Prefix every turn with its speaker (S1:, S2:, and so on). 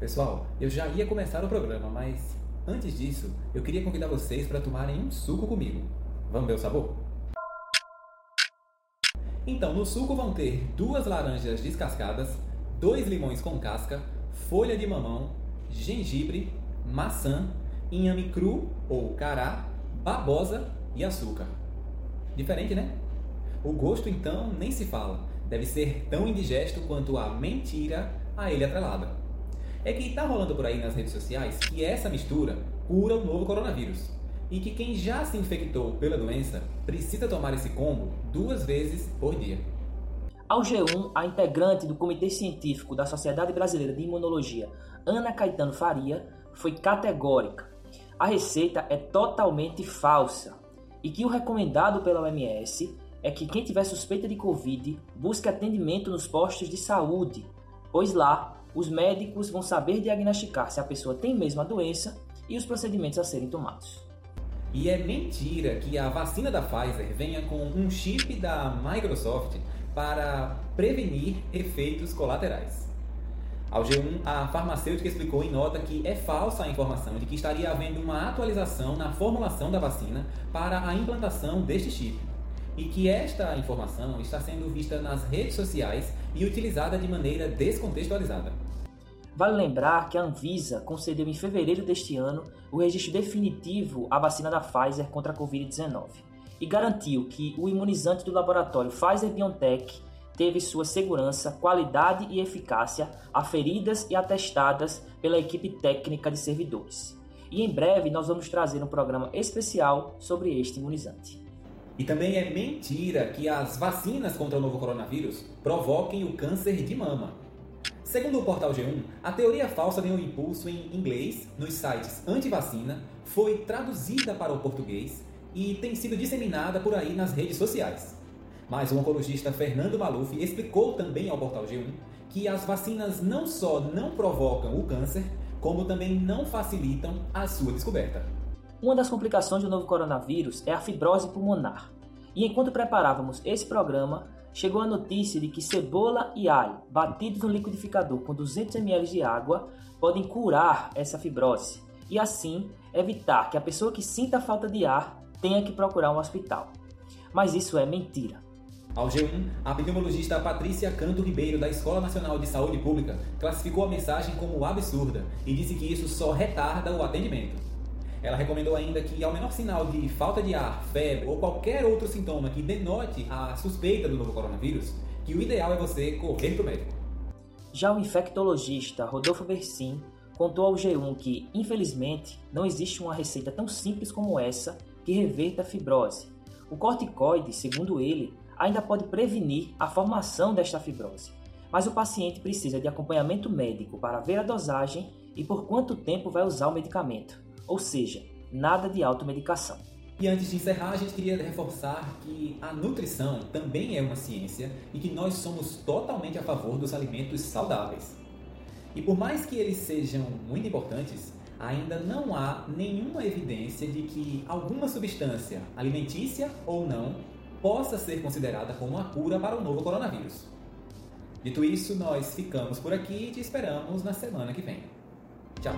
S1: Pessoal, eu já ia começar o programa, mas antes disso, eu queria convidar vocês para tomarem um suco comigo. Vamos ver o sabor? Então, no suco vão ter duas laranjas descascadas, dois limões com casca, folha de mamão, gengibre, maçã, inhame cru ou cará, babosa e açúcar. Diferente, né? O gosto então nem se fala. Deve ser tão indigesto quanto a mentira a ele atrelada é que está rolando por aí nas redes sociais que essa mistura cura o novo coronavírus. E que quem já se infectou pela doença precisa tomar esse combo duas vezes por dia.
S2: Ao G1, a integrante do Comitê Científico da Sociedade Brasileira de Imunologia, Ana Caetano Faria, foi categórica. A receita é totalmente falsa e que o recomendado pela OMS é que quem tiver suspeita de Covid busque atendimento nos postos de saúde, pois lá os médicos vão saber diagnosticar se a pessoa tem mesmo a doença e os procedimentos a serem tomados.
S1: E é mentira que a vacina da Pfizer venha com um chip da Microsoft para prevenir efeitos colaterais. Ao G1, a farmacêutica explicou em nota que é falsa a informação de que estaria havendo uma atualização na formulação da vacina para a implantação deste chip e que esta informação está sendo vista nas redes sociais e utilizada de maneira descontextualizada.
S2: Vale lembrar que a Anvisa concedeu em fevereiro deste ano o registro definitivo à vacina da Pfizer contra a Covid-19 e garantiu que o imunizante do laboratório Pfizer-BioNTech teve sua segurança, qualidade e eficácia aferidas e atestadas pela equipe técnica de servidores. E em breve nós vamos trazer um programa especial sobre este imunizante.
S1: E também é mentira que as vacinas contra o novo coronavírus provoquem o câncer de mama. Segundo o portal G1, a teoria falsa ganhou impulso em inglês nos sites anti-vacina, foi traduzida para o português e tem sido disseminada por aí nas redes sociais. Mas o oncologista Fernando Maluf explicou também ao portal G1 que as vacinas não só não provocam o câncer, como também não facilitam a sua descoberta.
S2: Uma das complicações do novo coronavírus é a fibrose pulmonar. E enquanto preparávamos esse programa, chegou a notícia de que cebola e alho batidos no liquidificador com 200 ml de água podem curar essa fibrose e assim evitar que a pessoa que sinta falta de ar tenha que procurar um hospital. Mas isso é mentira.
S1: Ao G1, a epidemiologista Patrícia Canto Ribeiro, da Escola Nacional de Saúde Pública, classificou a mensagem como absurda e disse que isso só retarda o atendimento. Ela recomendou ainda que, ao menor sinal de falta de ar, febre ou qualquer outro sintoma que denote a suspeita do novo coronavírus, que o ideal é você correr para o médico.
S2: Já o infectologista Rodolfo Bersin contou ao G1 que, infelizmente, não existe uma receita tão simples como essa que reverta a fibrose. O corticoide, segundo ele, ainda pode prevenir a formação desta fibrose, mas o paciente precisa de acompanhamento médico para ver a dosagem e por quanto tempo vai usar o medicamento ou seja, nada de automedicação.
S1: E antes de encerrar, a gente queria reforçar que a nutrição também é uma ciência e que nós somos totalmente a favor dos alimentos saudáveis. E por mais que eles sejam muito importantes, ainda não há nenhuma evidência de que alguma substância, alimentícia ou não, possa ser considerada como uma cura para o novo coronavírus. Dito isso, nós ficamos por aqui e te esperamos na semana que vem. Tchau!